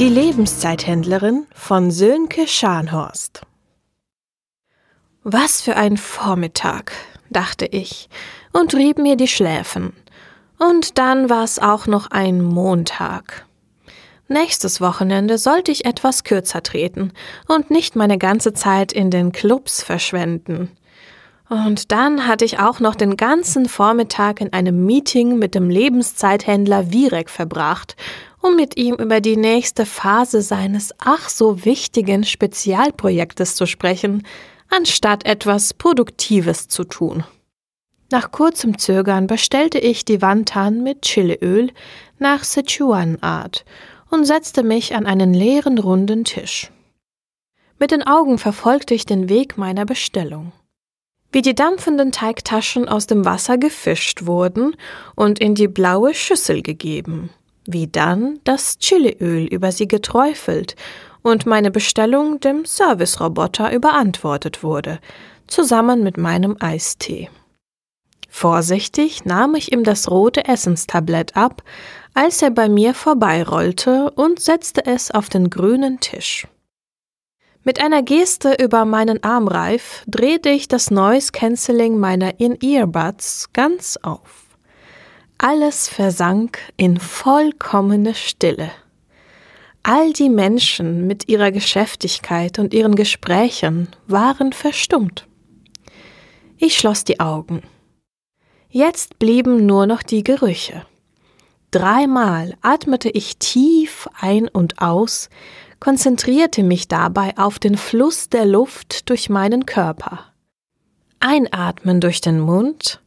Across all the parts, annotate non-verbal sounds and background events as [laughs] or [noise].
Die Lebenszeithändlerin von Sönke Scharnhorst. Was für ein Vormittag, dachte ich und rieb mir die Schläfen. Und dann war es auch noch ein Montag. Nächstes Wochenende sollte ich etwas kürzer treten und nicht meine ganze Zeit in den Clubs verschwenden. Und dann hatte ich auch noch den ganzen Vormittag in einem Meeting mit dem Lebenszeithändler Virek verbracht, um mit ihm über die nächste Phase seines ach so wichtigen Spezialprojektes zu sprechen, anstatt etwas Produktives zu tun. Nach kurzem Zögern bestellte ich die Wantan mit Chiliöl nach Sichuan-Art und setzte mich an einen leeren runden Tisch. Mit den Augen verfolgte ich den Weg meiner Bestellung wie die dampfenden Teigtaschen aus dem Wasser gefischt wurden und in die blaue Schüssel gegeben, wie dann das Chiliöl über sie geträufelt und meine Bestellung dem Serviceroboter überantwortet wurde, zusammen mit meinem Eistee. Vorsichtig nahm ich ihm das rote Essenstablett ab, als er bei mir vorbeirollte und setzte es auf den grünen Tisch. Mit einer Geste über meinen Armreif drehte ich das Noise Cancelling meiner In-Earbuds ganz auf. Alles versank in vollkommene Stille. All die Menschen mit ihrer Geschäftigkeit und ihren Gesprächen waren verstummt. Ich schloss die Augen. Jetzt blieben nur noch die Gerüche. Dreimal atmete ich tief ein und aus, konzentrierte mich dabei auf den Fluss der Luft durch meinen Körper. Einatmen durch den Mund,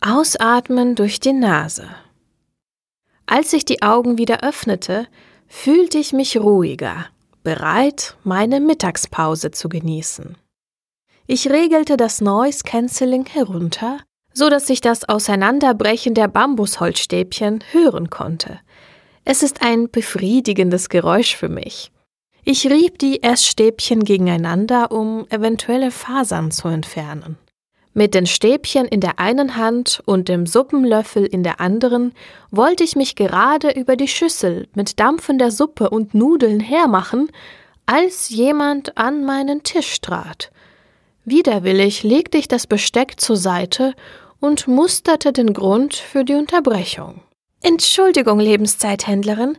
ausatmen durch die Nase. Als ich die Augen wieder öffnete, fühlte ich mich ruhiger, bereit, meine Mittagspause zu genießen. Ich regelte das Noise Cancelling herunter, so dass ich das Auseinanderbrechen der Bambusholzstäbchen hören konnte. Es ist ein befriedigendes Geräusch für mich. Ich rieb die Essstäbchen gegeneinander, um eventuelle Fasern zu entfernen. Mit den Stäbchen in der einen Hand und dem Suppenlöffel in der anderen wollte ich mich gerade über die Schüssel mit dampfender Suppe und Nudeln hermachen, als jemand an meinen Tisch trat. Widerwillig legte ich das Besteck zur Seite und musterte den Grund für die Unterbrechung. Entschuldigung, Lebenszeithändlerin,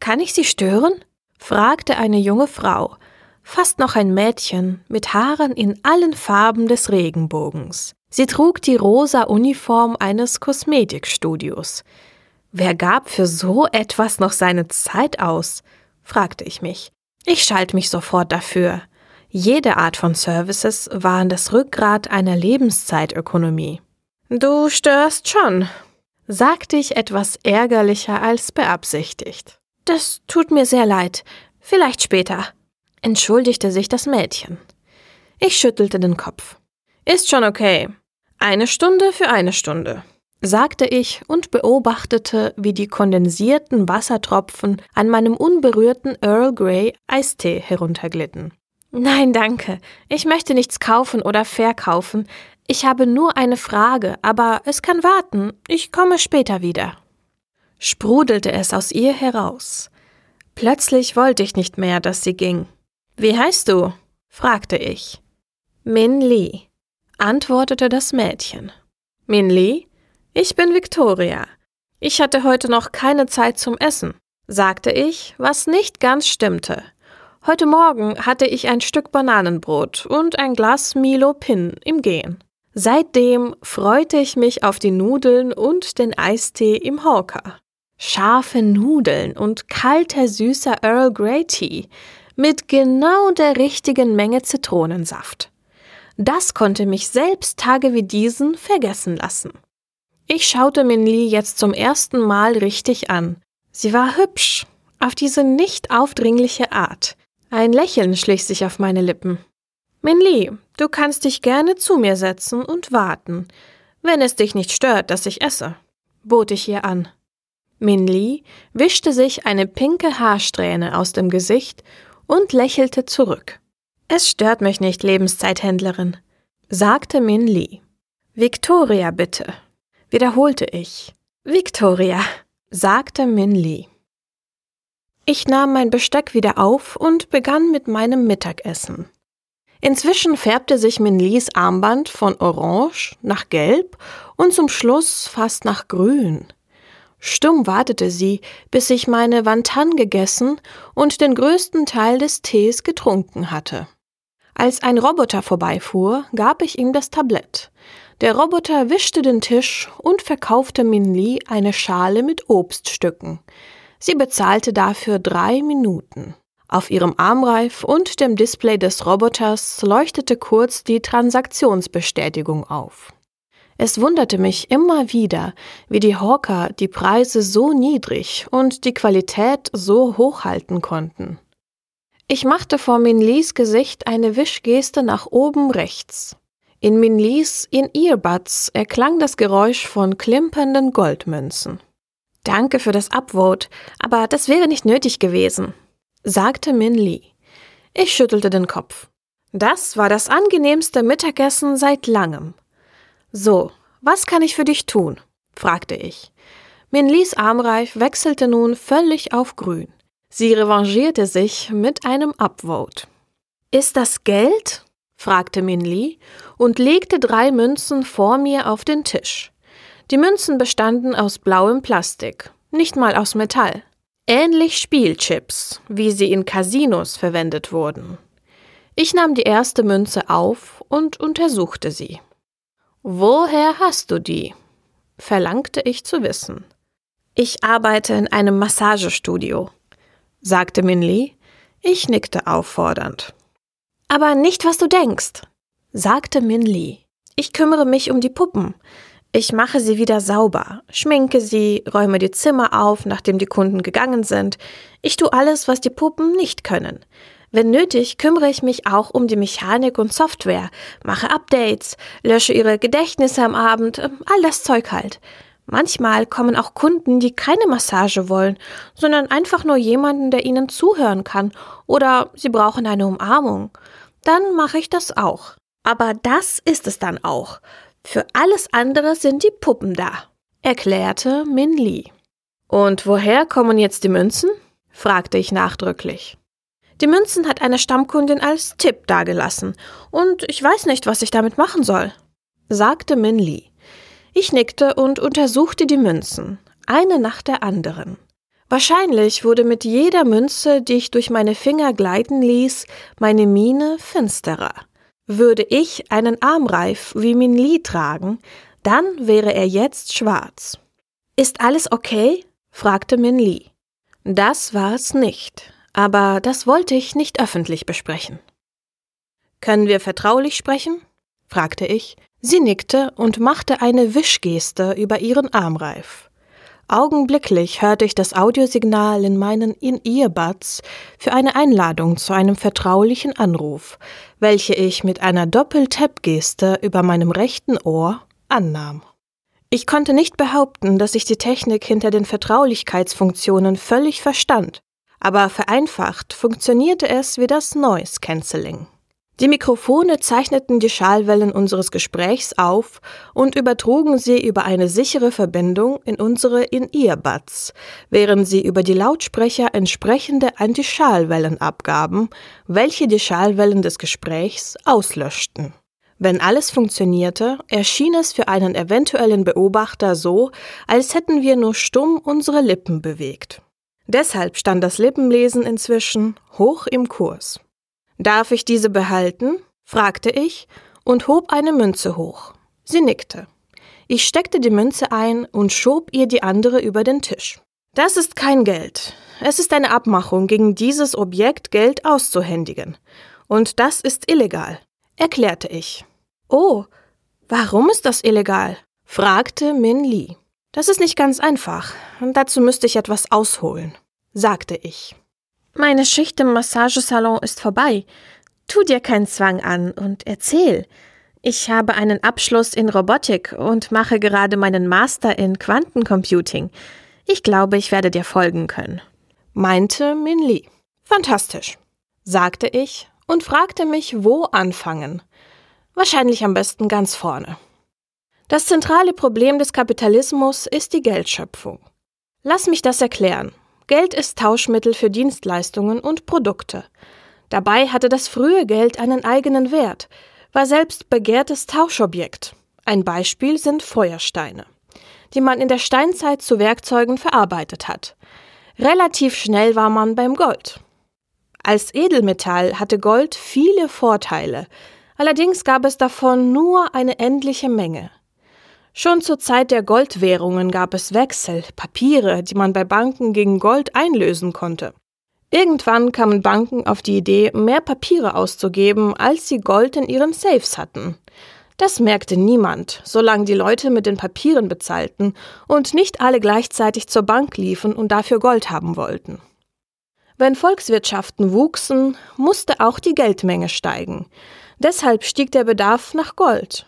kann ich Sie stören? fragte eine junge Frau, fast noch ein Mädchen, mit Haaren in allen Farben des Regenbogens. Sie trug die rosa Uniform eines Kosmetikstudios. Wer gab für so etwas noch seine Zeit aus? fragte ich mich. Ich schalt mich sofort dafür. Jede Art von Services waren das Rückgrat einer Lebenszeitökonomie. Du störst schon, sagte ich etwas ärgerlicher als beabsichtigt. Das tut mir sehr leid. Vielleicht später, entschuldigte sich das Mädchen. Ich schüttelte den Kopf. Ist schon okay. Eine Stunde für eine Stunde, sagte ich und beobachtete, wie die kondensierten Wassertropfen an meinem unberührten Earl Grey Eistee herunterglitten. Nein, danke. Ich möchte nichts kaufen oder verkaufen. Ich habe nur eine Frage, aber es kann warten. Ich komme später wieder. Sprudelte es aus ihr heraus. Plötzlich wollte ich nicht mehr, dass sie ging. Wie heißt du? fragte ich. Min Lee, antwortete das Mädchen. Min Lee? Ich bin Victoria. Ich hatte heute noch keine Zeit zum Essen, sagte ich, was nicht ganz stimmte. Heute Morgen hatte ich ein Stück Bananenbrot und ein Glas Milo Pin im Gehen. Seitdem freute ich mich auf die Nudeln und den Eistee im Hawker. Scharfe Nudeln und kalter süßer Earl Grey Tea mit genau der richtigen Menge Zitronensaft. Das konnte mich selbst Tage wie diesen vergessen lassen. Ich schaute Minli jetzt zum ersten Mal richtig an. Sie war hübsch, auf diese nicht aufdringliche Art. Ein Lächeln schlich sich auf meine Lippen. Minli, du kannst dich gerne zu mir setzen und warten, wenn es dich nicht stört, dass ich esse, bot ich ihr an. Minli wischte sich eine pinke Haarsträhne aus dem Gesicht und lächelte zurück. Es stört mich nicht, Lebenszeithändlerin, sagte Minli. Victoria, bitte, wiederholte ich. Victoria, sagte Minli. Ich nahm mein Besteck wieder auf und begann mit meinem Mittagessen. Inzwischen färbte sich Minlis Armband von orange nach gelb und zum Schluss fast nach grün. Stumm wartete sie, bis ich meine Wantan gegessen und den größten Teil des Tees getrunken hatte. Als ein Roboter vorbeifuhr, gab ich ihm das Tablett. Der Roboter wischte den Tisch und verkaufte Minli eine Schale mit Obststücken. Sie bezahlte dafür drei Minuten. Auf ihrem Armreif und dem Display des Roboters leuchtete kurz die Transaktionsbestätigung auf. Es wunderte mich immer wieder, wie die Hawker die Preise so niedrig und die Qualität so hoch halten konnten. Ich machte vor Minlis Gesicht eine Wischgeste nach oben rechts. In Minlis in Earbuds erklang das Geräusch von klimpernden Goldmünzen. Danke für das Upvote, aber das wäre nicht nötig gewesen, sagte Min Lee. Ich schüttelte den Kopf. Das war das angenehmste Mittagessen seit langem. So, was kann ich für dich tun? fragte ich. Min Lees Armreif wechselte nun völlig auf grün. Sie revanchierte sich mit einem Upvote. Ist das Geld? fragte Min Lee und legte drei Münzen vor mir auf den Tisch. Die Münzen bestanden aus blauem Plastik, nicht mal aus Metall. Ähnlich Spielchips, wie sie in Casinos verwendet wurden. Ich nahm die erste Münze auf und untersuchte sie. Woher hast du die? verlangte ich zu wissen. Ich arbeite in einem Massagestudio, sagte Minli. Ich nickte auffordernd. Aber nicht, was du denkst, sagte Minli. Ich kümmere mich um die Puppen. Ich mache sie wieder sauber, schminke sie, räume die Zimmer auf, nachdem die Kunden gegangen sind. Ich tue alles, was die Puppen nicht können. Wenn nötig, kümmere ich mich auch um die Mechanik und Software, mache Updates, lösche ihre Gedächtnisse am Abend, ähm, all das Zeug halt. Manchmal kommen auch Kunden, die keine Massage wollen, sondern einfach nur jemanden, der ihnen zuhören kann, oder sie brauchen eine Umarmung. Dann mache ich das auch. Aber das ist es dann auch. Für alles andere sind die Puppen da, erklärte Min Lee. Und woher kommen jetzt die Münzen? fragte ich nachdrücklich. Die Münzen hat eine Stammkundin als Tipp dagelassen, und ich weiß nicht, was ich damit machen soll, sagte Min Lee. Ich nickte und untersuchte die Münzen, eine nach der anderen. Wahrscheinlich wurde mit jeder Münze, die ich durch meine Finger gleiten ließ, meine Miene finsterer. Würde ich einen Armreif wie Min Li tragen, dann wäre er jetzt schwarz. Ist alles okay? fragte Min Li. Das war es nicht, aber das wollte ich nicht öffentlich besprechen. Können wir vertraulich sprechen? fragte ich. Sie nickte und machte eine Wischgeste über ihren Armreif. Augenblicklich hörte ich das Audiosignal in meinen In-Earbuds für eine Einladung zu einem vertraulichen Anruf, welche ich mit einer Doppel-Tap-Geste über meinem rechten Ohr annahm. Ich konnte nicht behaupten, dass ich die Technik hinter den Vertraulichkeitsfunktionen völlig verstand, aber vereinfacht funktionierte es wie das Noise Cancelling. Die Mikrofone zeichneten die Schallwellen unseres Gesprächs auf und übertrugen sie über eine sichere Verbindung in unsere In-Earbuds, während sie über die Lautsprecher entsprechende Antischallwellen abgaben, welche die Schallwellen des Gesprächs auslöschten. Wenn alles funktionierte, erschien es für einen eventuellen Beobachter so, als hätten wir nur stumm unsere Lippen bewegt. Deshalb stand das Lippenlesen inzwischen hoch im Kurs. Darf ich diese behalten? fragte ich und hob eine Münze hoch. Sie nickte. Ich steckte die Münze ein und schob ihr die andere über den Tisch. Das ist kein Geld. Es ist eine Abmachung, gegen dieses Objekt Geld auszuhändigen. Und das ist illegal, erklärte ich. Oh, warum ist das illegal? fragte Min Lee. Das ist nicht ganz einfach. Dazu müsste ich etwas ausholen, sagte ich. Meine Schicht im Massagesalon ist vorbei. Tu dir keinen Zwang an und erzähl. Ich habe einen Abschluss in Robotik und mache gerade meinen Master in Quantencomputing. Ich glaube, ich werde dir folgen können. Meinte Min Li. Fantastisch, sagte ich und fragte mich, wo anfangen. Wahrscheinlich am besten ganz vorne. Das zentrale Problem des Kapitalismus ist die Geldschöpfung. Lass mich das erklären Geld ist Tauschmittel für Dienstleistungen und Produkte. Dabei hatte das frühe Geld einen eigenen Wert, war selbst begehrtes Tauschobjekt. Ein Beispiel sind Feuersteine, die man in der Steinzeit zu Werkzeugen verarbeitet hat. Relativ schnell war man beim Gold. Als Edelmetall hatte Gold viele Vorteile, allerdings gab es davon nur eine endliche Menge. Schon zur Zeit der Goldwährungen gab es Wechsel, Papiere, die man bei Banken gegen Gold einlösen konnte. Irgendwann kamen Banken auf die Idee, mehr Papiere auszugeben, als sie Gold in ihren Safes hatten. Das merkte niemand, solange die Leute mit den Papieren bezahlten und nicht alle gleichzeitig zur Bank liefen und dafür Gold haben wollten. Wenn Volkswirtschaften wuchsen, musste auch die Geldmenge steigen. Deshalb stieg der Bedarf nach Gold.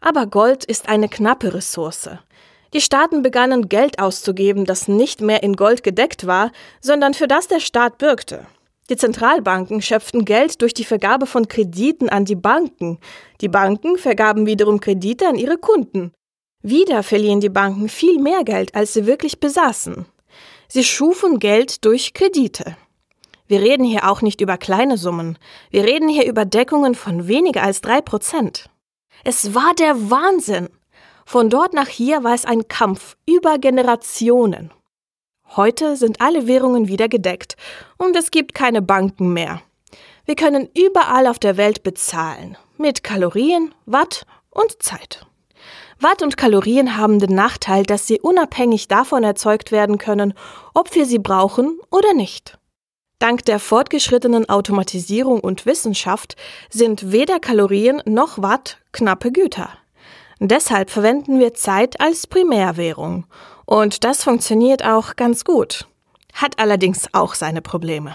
Aber Gold ist eine knappe Ressource. Die Staaten begannen Geld auszugeben, das nicht mehr in Gold gedeckt war, sondern für das der Staat bürgte. Die Zentralbanken schöpften Geld durch die Vergabe von Krediten an die Banken. Die Banken vergaben wiederum Kredite an ihre Kunden. Wieder verliehen die Banken viel mehr Geld, als sie wirklich besaßen. Sie schufen Geld durch Kredite. Wir reden hier auch nicht über kleine Summen. Wir reden hier über Deckungen von weniger als drei Prozent. Es war der Wahnsinn. Von dort nach hier war es ein Kampf über Generationen. Heute sind alle Währungen wieder gedeckt und es gibt keine Banken mehr. Wir können überall auf der Welt bezahlen. Mit Kalorien, Watt und Zeit. Watt und Kalorien haben den Nachteil, dass sie unabhängig davon erzeugt werden können, ob wir sie brauchen oder nicht. Dank der fortgeschrittenen Automatisierung und Wissenschaft sind weder Kalorien noch Watt knappe Güter. Deshalb verwenden wir Zeit als Primärwährung. Und das funktioniert auch ganz gut. Hat allerdings auch seine Probleme.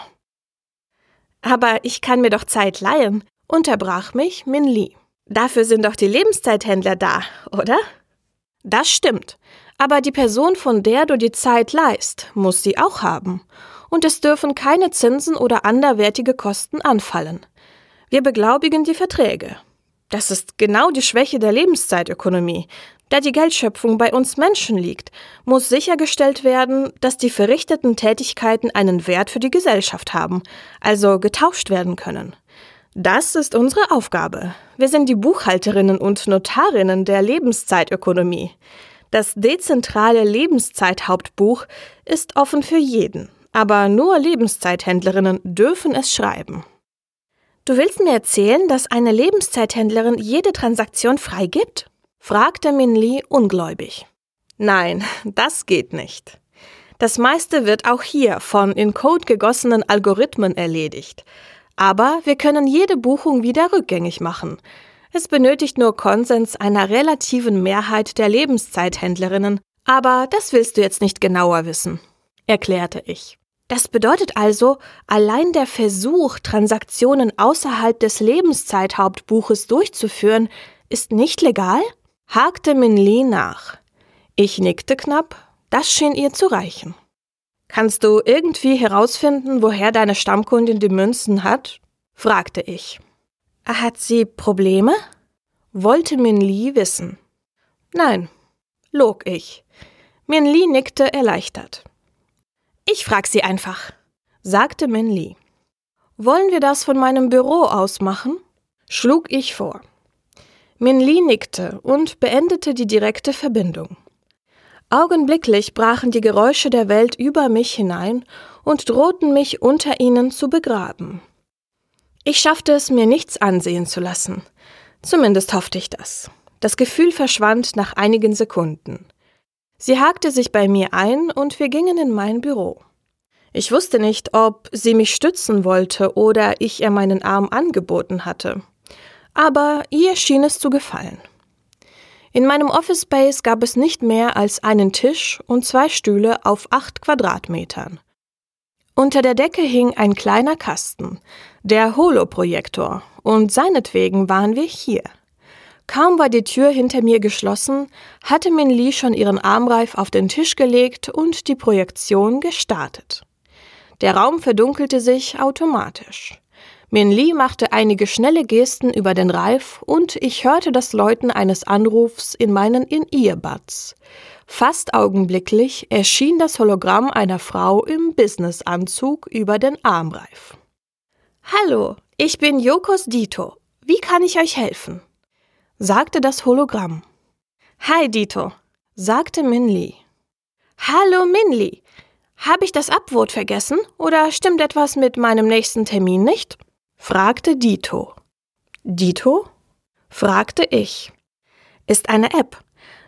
Aber ich kann mir doch Zeit leihen, unterbrach mich Min Li. Dafür sind doch die Lebenszeithändler da, oder? Das stimmt. Aber die Person, von der du die Zeit leihst, muss sie auch haben. Und es dürfen keine Zinsen oder anderwertige Kosten anfallen. Wir beglaubigen die Verträge. Das ist genau die Schwäche der Lebenszeitökonomie. Da die Geldschöpfung bei uns Menschen liegt, muss sichergestellt werden, dass die verrichteten Tätigkeiten einen Wert für die Gesellschaft haben, also getauscht werden können. Das ist unsere Aufgabe. Wir sind die Buchhalterinnen und Notarinnen der Lebenszeitökonomie. Das dezentrale Lebenszeithauptbuch ist offen für jeden, aber nur Lebenszeithändlerinnen dürfen es schreiben. Du willst mir erzählen, dass eine Lebenszeithändlerin jede Transaktion freigibt? fragte Min Li ungläubig. Nein, [laughs] das geht nicht. Das meiste wird auch hier von in Code gegossenen Algorithmen erledigt. Aber wir können jede Buchung wieder rückgängig machen. Es benötigt nur Konsens einer relativen Mehrheit der Lebenszeithändlerinnen, aber das willst du jetzt nicht genauer wissen, erklärte ich. Das bedeutet also, allein der Versuch, Transaktionen außerhalb des Lebenszeithauptbuches durchzuführen, ist nicht legal? hakte Min Li nach. Ich nickte knapp, das schien ihr zu reichen. Kannst du irgendwie herausfinden, woher deine Stammkundin die Münzen hat? fragte ich. Hat sie Probleme? wollte Min Li wissen. Nein, log ich. Min Li nickte erleichtert. Ich frag sie einfach, sagte Min Li. Wollen wir das von meinem Büro aus machen? schlug ich vor. Min Li nickte und beendete die direkte Verbindung. Augenblicklich brachen die Geräusche der Welt über mich hinein und drohten mich unter ihnen zu begraben. Ich schaffte es mir nichts ansehen zu lassen. Zumindest hoffte ich das. Das Gefühl verschwand nach einigen Sekunden. Sie hakte sich bei mir ein und wir gingen in mein Büro. Ich wusste nicht, ob sie mich stützen wollte oder ich ihr meinen Arm angeboten hatte. Aber ihr schien es zu gefallen. In meinem Office Space gab es nicht mehr als einen Tisch und zwei Stühle auf acht Quadratmetern. Unter der Decke hing ein kleiner Kasten, der Holoprojektor, und seinetwegen waren wir hier. Kaum war die Tür hinter mir geschlossen, hatte Min Li schon ihren Armreif auf den Tisch gelegt und die Projektion gestartet. Der Raum verdunkelte sich automatisch. Min Li machte einige schnelle Gesten über den Reif und ich hörte das Läuten eines Anrufs in meinen In-Earbuds. Fast augenblicklich erschien das Hologramm einer Frau im Businessanzug über den Armreif. Hallo, ich bin Yokos Dito. Wie kann ich euch helfen? Sagte das Hologramm. Hi Dito, sagte Minli. Hallo Minli, habe ich das Abwort vergessen oder stimmt etwas mit meinem nächsten Termin nicht? fragte Dito. Dito? fragte ich. Ist eine App,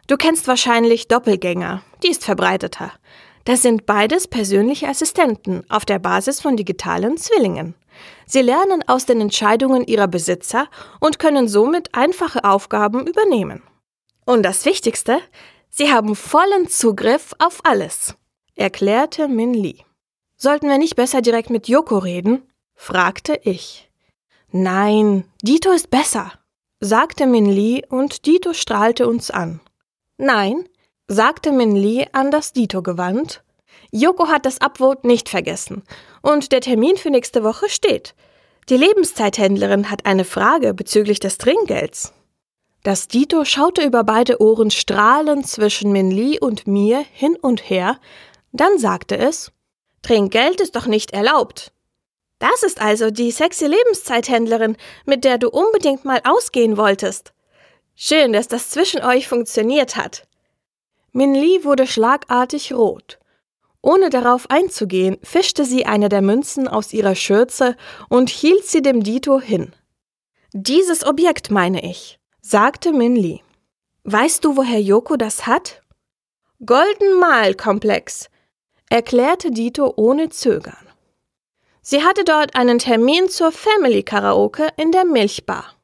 Du kennst wahrscheinlich Doppelgänger, die ist verbreiteter. Das sind beides persönliche Assistenten auf der Basis von digitalen Zwillingen. Sie lernen aus den Entscheidungen ihrer Besitzer und können somit einfache Aufgaben übernehmen. Und das Wichtigste, sie haben vollen Zugriff auf alles, erklärte Min Lee. Sollten wir nicht besser direkt mit Yoko reden? fragte ich. Nein, Dito ist besser, sagte Min Lee und Dito strahlte uns an. Nein, sagte Min Lee an das Dito gewandt. Yoko hat das Upvote nicht vergessen und der Termin für nächste Woche steht. Die Lebenszeithändlerin hat eine Frage bezüglich des Trinkgelds. Das Dito schaute über beide Ohren strahlend zwischen Min Lee und mir hin und her, dann sagte es Trinkgeld ist doch nicht erlaubt. Das ist also die sexy Lebenszeithändlerin, mit der du unbedingt mal ausgehen wolltest. Schön, dass das zwischen euch funktioniert hat. Min Li wurde schlagartig rot. Ohne darauf einzugehen, fischte sie eine der Münzen aus ihrer Schürze und hielt sie dem Dito hin. Dieses Objekt meine ich, sagte Min Li. Weißt du, woher Yoko das hat? Golden Mal Komplex, erklärte Dito ohne Zögern. Sie hatte dort einen Termin zur Family Karaoke in der Milchbar.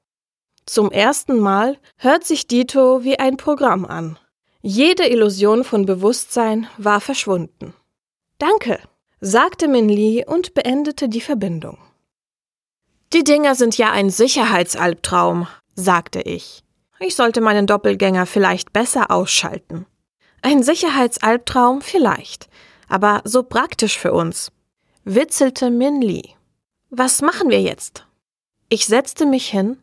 Zum ersten Mal hört sich Dito wie ein Programm an. Jede Illusion von Bewusstsein war verschwunden. Danke, sagte Min Lee und beendete die Verbindung. Die Dinger sind ja ein Sicherheitsalbtraum, sagte ich. Ich sollte meinen Doppelgänger vielleicht besser ausschalten. Ein Sicherheitsalbtraum vielleicht, aber so praktisch für uns, witzelte Min Lee. Was machen wir jetzt? Ich setzte mich hin,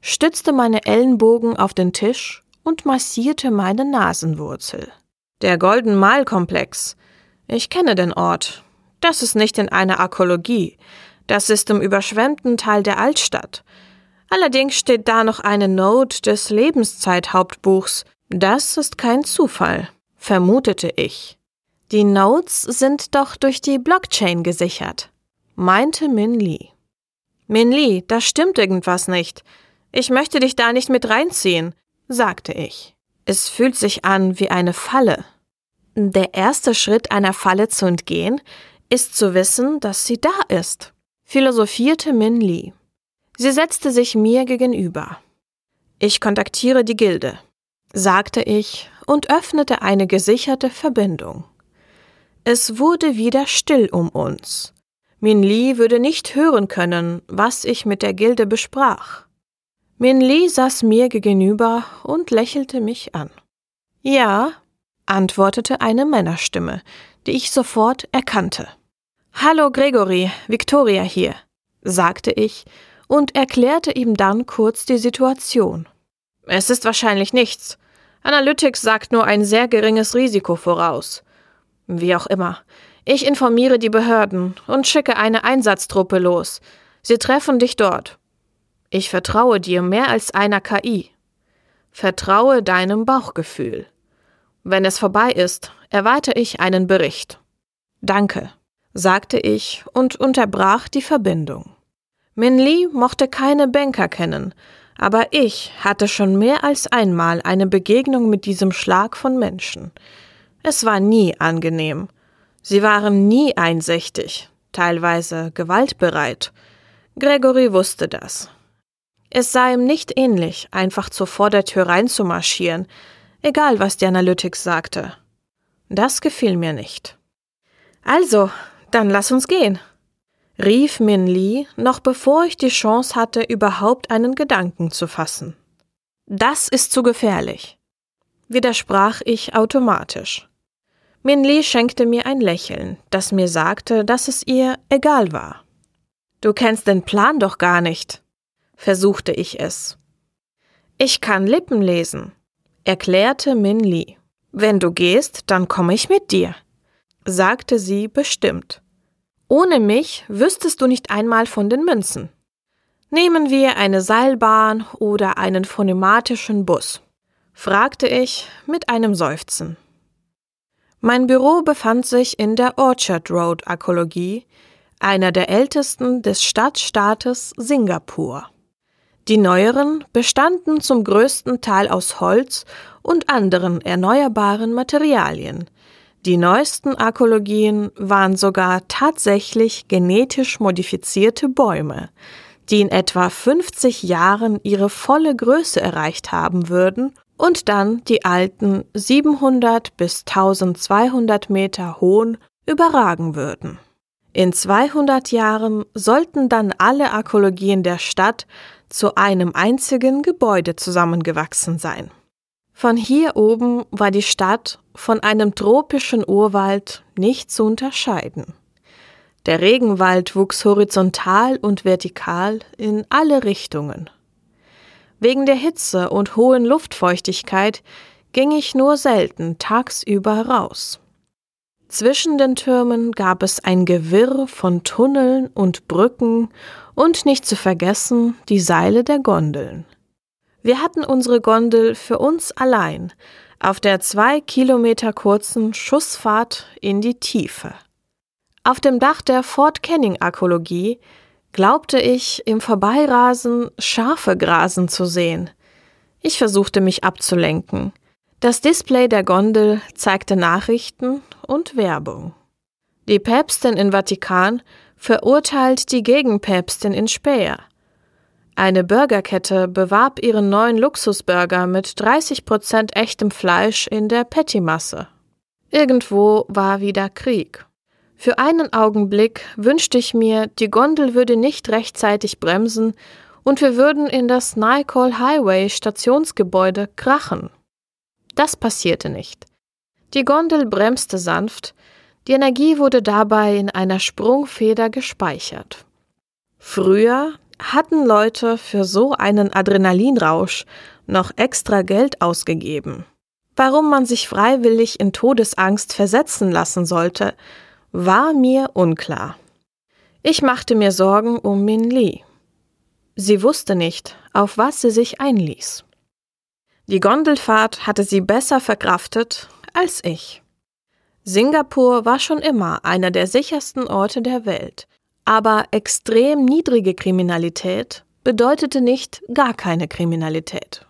stützte meine Ellenbogen auf den Tisch und massierte meine Nasenwurzel. Der Golden Mile Komplex. Ich kenne den Ort. Das ist nicht in einer Arkologie. Das ist im überschwemmten Teil der Altstadt. Allerdings steht da noch eine Note des Lebenszeithauptbuchs. Das ist kein Zufall, vermutete ich. Die Notes sind doch durch die Blockchain gesichert, meinte Min Lee. Min Lee, da stimmt irgendwas nicht. Ich möchte dich da nicht mit reinziehen, sagte ich. Es fühlt sich an wie eine Falle. Der erste Schritt einer Falle zu entgehen, ist zu wissen, dass sie da ist, philosophierte Min Lee. Sie setzte sich mir gegenüber. Ich kontaktiere die Gilde, sagte ich und öffnete eine gesicherte Verbindung. Es wurde wieder still um uns. Min Lee würde nicht hören können, was ich mit der Gilde besprach. Min Lee saß mir gegenüber und lächelte mich an. Ja, antwortete eine Männerstimme, die ich sofort erkannte. Hallo Gregory, Victoria hier, sagte ich und erklärte ihm dann kurz die Situation. Es ist wahrscheinlich nichts. Analytics sagt nur ein sehr geringes Risiko voraus. Wie auch immer. Ich informiere die Behörden und schicke eine Einsatztruppe los. Sie treffen dich dort. Ich vertraue dir mehr als einer KI. Vertraue deinem Bauchgefühl. Wenn es vorbei ist, erwarte ich einen Bericht. Danke, sagte ich und unterbrach die Verbindung. Min Lee mochte keine Banker kennen, aber ich hatte schon mehr als einmal eine Begegnung mit diesem Schlag von Menschen. Es war nie angenehm. Sie waren nie einsichtig, teilweise gewaltbereit. Gregory wusste das. Es sei ihm nicht ähnlich, einfach zur Vordertür reinzumarschieren, egal was die Analytics sagte. Das gefiel mir nicht. Also, dann lass uns gehen, rief Min Lee, noch bevor ich die Chance hatte, überhaupt einen Gedanken zu fassen. Das ist zu gefährlich, widersprach ich automatisch. Min Lee schenkte mir ein Lächeln, das mir sagte, dass es ihr egal war. Du kennst den Plan doch gar nicht, versuchte ich es. Ich kann Lippen lesen, erklärte Min Lee. Wenn du gehst, dann komme ich mit dir, sagte sie bestimmt. Ohne mich wüsstest du nicht einmal von den Münzen. Nehmen wir eine Seilbahn oder einen phonematischen Bus? fragte ich mit einem Seufzen. Mein Büro befand sich in der Orchard Road Arkologie, einer der ältesten des Stadtstaates Singapur. Die neueren bestanden zum größten Teil aus Holz und anderen erneuerbaren Materialien. Die neuesten Arkologien waren sogar tatsächlich genetisch modifizierte Bäume, die in etwa 50 Jahren ihre volle Größe erreicht haben würden und dann die alten 700 bis 1200 Meter hohen überragen würden. In 200 Jahren sollten dann alle Arkologien der Stadt zu einem einzigen Gebäude zusammengewachsen sein. Von hier oben war die Stadt von einem tropischen Urwald nicht zu unterscheiden. Der Regenwald wuchs horizontal und vertikal in alle Richtungen. Wegen der Hitze und hohen Luftfeuchtigkeit ging ich nur selten tagsüber raus. Zwischen den Türmen gab es ein Gewirr von Tunneln und Brücken und nicht zu vergessen die Seile der Gondeln. Wir hatten unsere Gondel für uns allein auf der zwei Kilometer kurzen Schussfahrt in die Tiefe. Auf dem Dach der Fort Canning Arkologie glaubte ich im Vorbeirasen Schafe grasen zu sehen. Ich versuchte mich abzulenken. Das Display der Gondel zeigte Nachrichten und Werbung. Die Päpstin in Vatikan verurteilt die Gegenpäpstin in Speyer. Eine Burgerkette bewarb ihren neuen Luxusburger mit 30 Prozent echtem Fleisch in der Pattymasse. Irgendwo war wieder Krieg. Für einen Augenblick wünschte ich mir, die Gondel würde nicht rechtzeitig bremsen und wir würden in das Nicol Highway Stationsgebäude krachen. Das passierte nicht. Die Gondel bremste sanft, die Energie wurde dabei in einer Sprungfeder gespeichert. Früher hatten Leute für so einen Adrenalinrausch noch extra Geld ausgegeben. Warum man sich freiwillig in Todesangst versetzen lassen sollte, war mir unklar. Ich machte mir Sorgen um Min Lee. Sie wusste nicht, auf was sie sich einließ. Die Gondelfahrt hatte sie besser verkraftet als ich. Singapur war schon immer einer der sichersten Orte der Welt, aber extrem niedrige Kriminalität bedeutete nicht gar keine Kriminalität.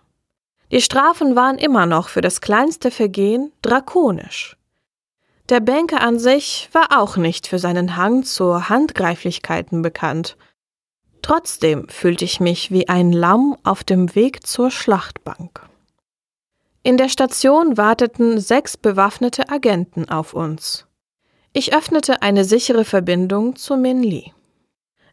Die Strafen waren immer noch für das kleinste Vergehen drakonisch. Der Banker an sich war auch nicht für seinen Hang zu Handgreiflichkeiten bekannt. Trotzdem fühlte ich mich wie ein Lamm auf dem Weg zur Schlachtbank. In der Station warteten sechs bewaffnete Agenten auf uns. Ich öffnete eine sichere Verbindung zu Min Lee.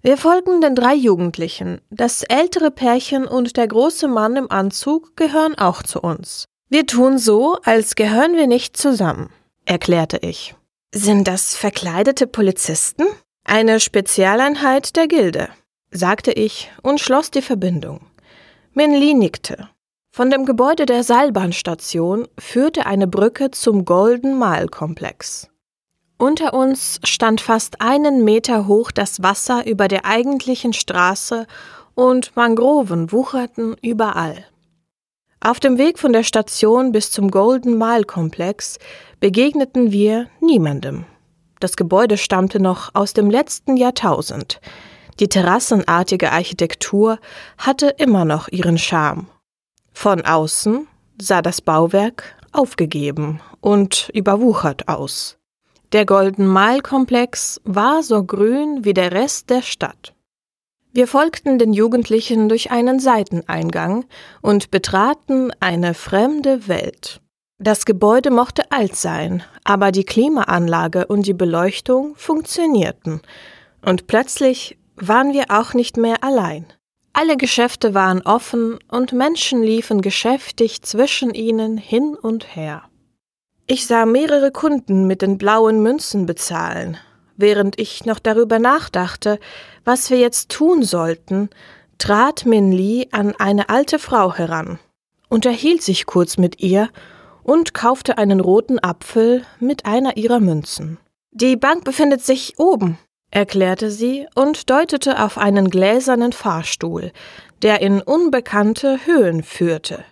Wir folgen den drei Jugendlichen. Das ältere Pärchen und der große Mann im Anzug gehören auch zu uns. Wir tun so, als gehören wir nicht zusammen, erklärte ich. Sind das verkleidete Polizisten? Eine Spezialeinheit der Gilde, sagte ich und schloss die Verbindung. Min Lee nickte. Von dem Gebäude der Seilbahnstation führte eine Brücke zum Golden Mile Komplex. Unter uns stand fast einen Meter hoch das Wasser über der eigentlichen Straße und Mangroven wucherten überall. Auf dem Weg von der Station bis zum Golden Mile Komplex begegneten wir niemandem. Das Gebäude stammte noch aus dem letzten Jahrtausend. Die terrassenartige Architektur hatte immer noch ihren Charme. Von außen sah das Bauwerk aufgegeben und überwuchert aus. Der Golden Mile Komplex war so grün wie der Rest der Stadt. Wir folgten den Jugendlichen durch einen Seiteneingang und betraten eine fremde Welt. Das Gebäude mochte alt sein, aber die Klimaanlage und die Beleuchtung funktionierten, und plötzlich waren wir auch nicht mehr allein. Alle Geschäfte waren offen und Menschen liefen geschäftig zwischen ihnen hin und her. Ich sah mehrere Kunden mit den blauen Münzen bezahlen. Während ich noch darüber nachdachte, was wir jetzt tun sollten, trat Min Li an eine alte Frau heran, unterhielt sich kurz mit ihr und kaufte einen roten Apfel mit einer ihrer Münzen. Die Bank befindet sich oben, erklärte sie und deutete auf einen gläsernen Fahrstuhl, der in unbekannte Höhen führte.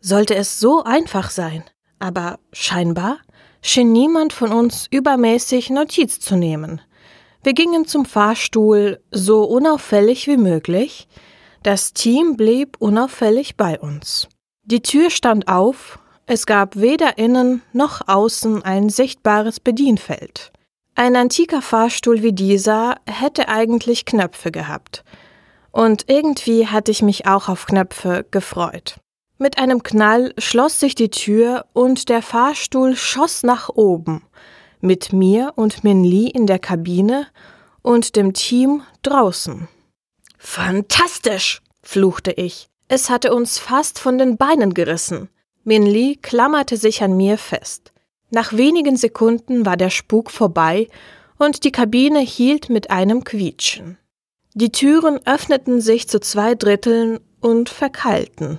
Sollte es so einfach sein, aber scheinbar schien niemand von uns übermäßig Notiz zu nehmen. Wir gingen zum Fahrstuhl so unauffällig wie möglich, das Team blieb unauffällig bei uns. Die Tür stand auf, es gab weder innen noch außen ein sichtbares Bedienfeld. Ein antiker Fahrstuhl wie dieser hätte eigentlich Knöpfe gehabt. Und irgendwie hatte ich mich auch auf Knöpfe gefreut. Mit einem Knall schloss sich die Tür und der Fahrstuhl schoss nach oben, mit mir und Min Li in der Kabine und dem Team draußen. Fantastisch, fluchte ich. Es hatte uns fast von den Beinen gerissen. Min Li klammerte sich an mir fest. Nach wenigen Sekunden war der Spuk vorbei und die Kabine hielt mit einem Quietschen. Die Türen öffneten sich zu zwei Dritteln und verkallten.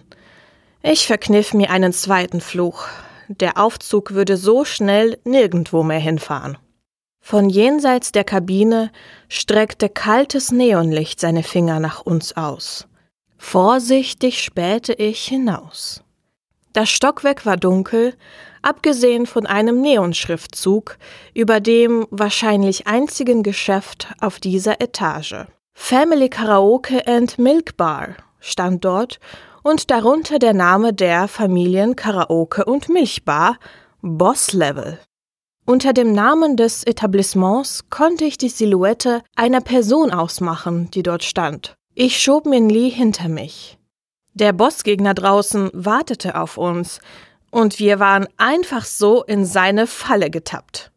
Ich verkniff mir einen zweiten Fluch. Der Aufzug würde so schnell nirgendwo mehr hinfahren. Von jenseits der Kabine streckte kaltes Neonlicht seine Finger nach uns aus. Vorsichtig spähte ich hinaus. Das Stockwerk war dunkel, abgesehen von einem Neonschriftzug über dem wahrscheinlich einzigen Geschäft auf dieser Etage. Family Karaoke and Milk Bar stand dort und darunter der Name der Familien Karaoke und Milchbar Boss Level. Unter dem Namen des Etablissements konnte ich die Silhouette einer Person ausmachen, die dort stand. Ich schob Min Li hinter mich. Der Bossgegner draußen wartete auf uns, und wir waren einfach so in seine Falle getappt.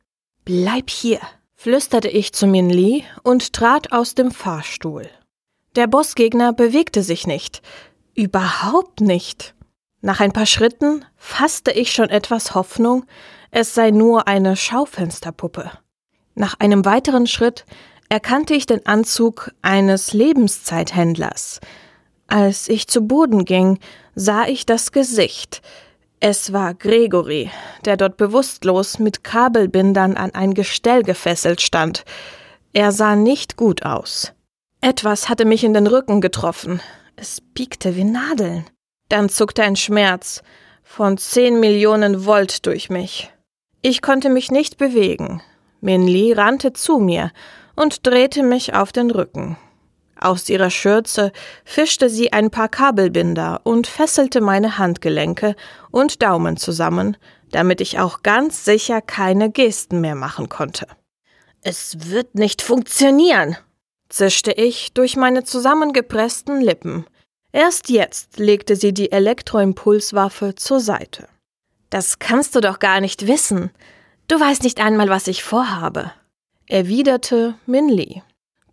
Bleib hier, flüsterte ich zu Min Li und trat aus dem Fahrstuhl. Der Bossgegner bewegte sich nicht, überhaupt nicht. Nach ein paar Schritten fasste ich schon etwas Hoffnung, es sei nur eine Schaufensterpuppe. Nach einem weiteren Schritt erkannte ich den Anzug eines Lebenszeithändlers. Als ich zu Boden ging, sah ich das Gesicht. Es war Gregory, der dort bewusstlos mit Kabelbindern an ein Gestell gefesselt stand. Er sah nicht gut aus. Etwas hatte mich in den Rücken getroffen. Es piekte wie Nadeln. Dann zuckte ein Schmerz von zehn Millionen Volt durch mich. Ich konnte mich nicht bewegen. Minli rannte zu mir und drehte mich auf den Rücken. Aus ihrer Schürze fischte sie ein paar Kabelbinder und fesselte meine Handgelenke und Daumen zusammen, damit ich auch ganz sicher keine Gesten mehr machen konnte. Es wird nicht funktionieren, zischte ich durch meine zusammengepressten Lippen. Erst jetzt legte sie die Elektroimpulswaffe zur Seite. Das kannst du doch gar nicht wissen. Du weißt nicht einmal, was ich vorhabe, erwiderte Minli.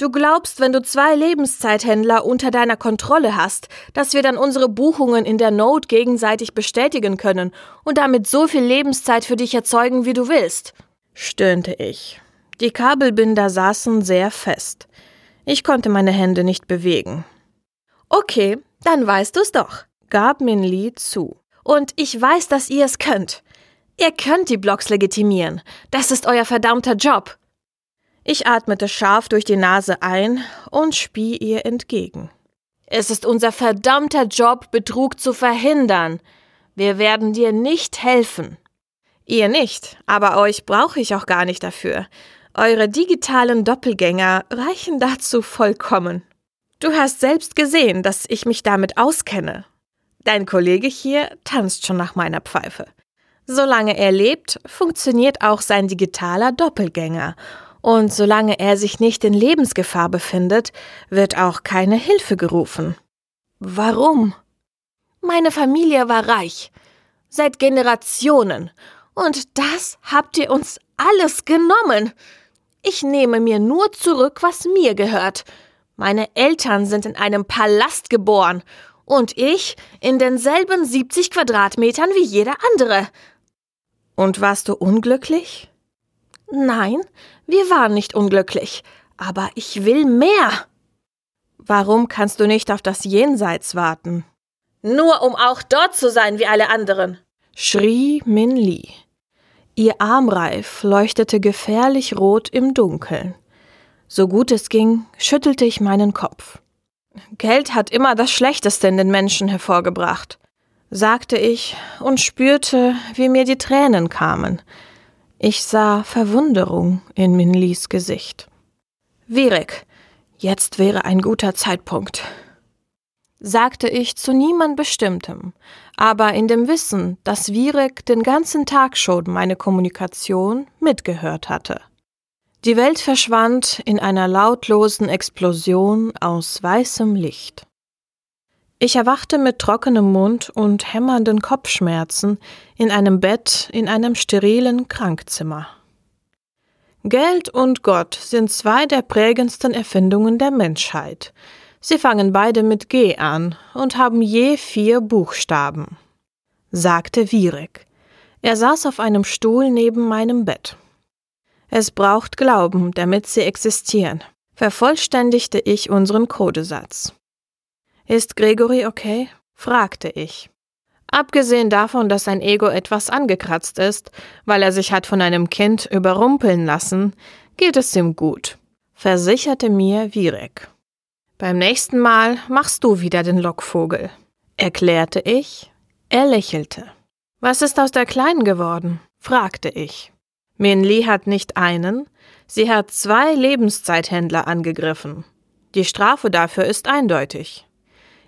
Du glaubst, wenn du zwei Lebenszeithändler unter deiner Kontrolle hast, dass wir dann unsere Buchungen in der Note gegenseitig bestätigen können und damit so viel Lebenszeit für dich erzeugen, wie du willst, stöhnte ich. Die Kabelbinder saßen sehr fest. Ich konnte meine Hände nicht bewegen. Okay, dann weißt du's doch, gab Minli zu. Und ich weiß, dass ihr es könnt. Ihr könnt die Blocks legitimieren. Das ist euer verdammter Job. Ich atmete scharf durch die Nase ein und spie ihr entgegen. Es ist unser verdammter Job, Betrug zu verhindern. Wir werden dir nicht helfen. Ihr nicht, aber euch brauche ich auch gar nicht dafür. Eure digitalen Doppelgänger reichen dazu vollkommen. Du hast selbst gesehen, dass ich mich damit auskenne. Dein Kollege hier tanzt schon nach meiner Pfeife. Solange er lebt, funktioniert auch sein digitaler Doppelgänger. Und solange er sich nicht in Lebensgefahr befindet, wird auch keine Hilfe gerufen. Warum? Meine Familie war reich. Seit Generationen. Und das habt ihr uns alles genommen. Ich nehme mir nur zurück, was mir gehört. Meine Eltern sind in einem Palast geboren und ich in denselben 70 Quadratmetern wie jeder andere. Und warst du unglücklich? Nein, wir waren nicht unglücklich, aber ich will mehr. Warum kannst du nicht auf das Jenseits warten? Nur um auch dort zu sein wie alle anderen. schrie Min Li. Ihr Armreif leuchtete gefährlich rot im Dunkeln. So gut es ging, schüttelte ich meinen Kopf. Geld hat immer das Schlechteste in den Menschen hervorgebracht, sagte ich und spürte, wie mir die Tränen kamen. Ich sah Verwunderung in Minlis Gesicht. Virek, jetzt wäre ein guter Zeitpunkt, sagte ich zu niemand Bestimmtem, aber in dem Wissen, dass Virek den ganzen Tag schon meine Kommunikation mitgehört hatte. Die Welt verschwand in einer lautlosen Explosion aus weißem Licht. Ich erwachte mit trockenem Mund und hämmernden Kopfschmerzen in einem Bett in einem sterilen Krankzimmer. Geld und Gott sind zwei der prägendsten Erfindungen der Menschheit. Sie fangen beide mit G an und haben je vier Buchstaben, sagte Virek. Er saß auf einem Stuhl neben meinem Bett. Es braucht Glauben, damit sie existieren, vervollständigte ich unseren Codesatz. Ist Gregory okay? fragte ich. Abgesehen davon, dass sein Ego etwas angekratzt ist, weil er sich hat von einem Kind überrumpeln lassen, geht es ihm gut, versicherte mir Virek. Beim nächsten Mal machst du wieder den Lockvogel, erklärte ich. Er lächelte. Was ist aus der Kleinen geworden? fragte ich. Min Li hat nicht einen, sie hat zwei Lebenszeithändler angegriffen. Die Strafe dafür ist eindeutig.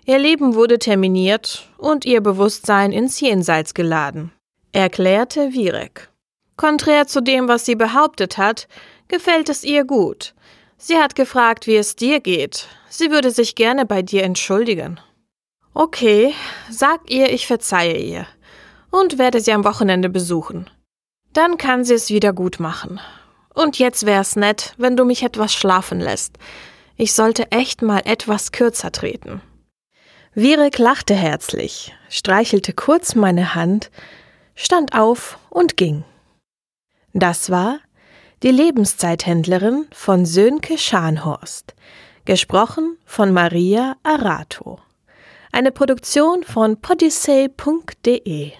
Ihr Leben wurde terminiert und ihr Bewusstsein ins Jenseits geladen, erklärte Virek. Konträr zu dem, was sie behauptet hat, gefällt es ihr gut. Sie hat gefragt, wie es dir geht. Sie würde sich gerne bei dir entschuldigen. Okay, sag ihr, ich verzeihe ihr und werde sie am Wochenende besuchen. Dann kann sie es wieder gut machen. Und jetzt wär's nett, wenn du mich etwas schlafen lässt. Ich sollte echt mal etwas kürzer treten. Virek lachte herzlich, streichelte kurz meine Hand, stand auf und ging. Das war die Lebenszeithändlerin von Sönke Scharnhorst, gesprochen von Maria Arato. Eine Produktion von podyssey.de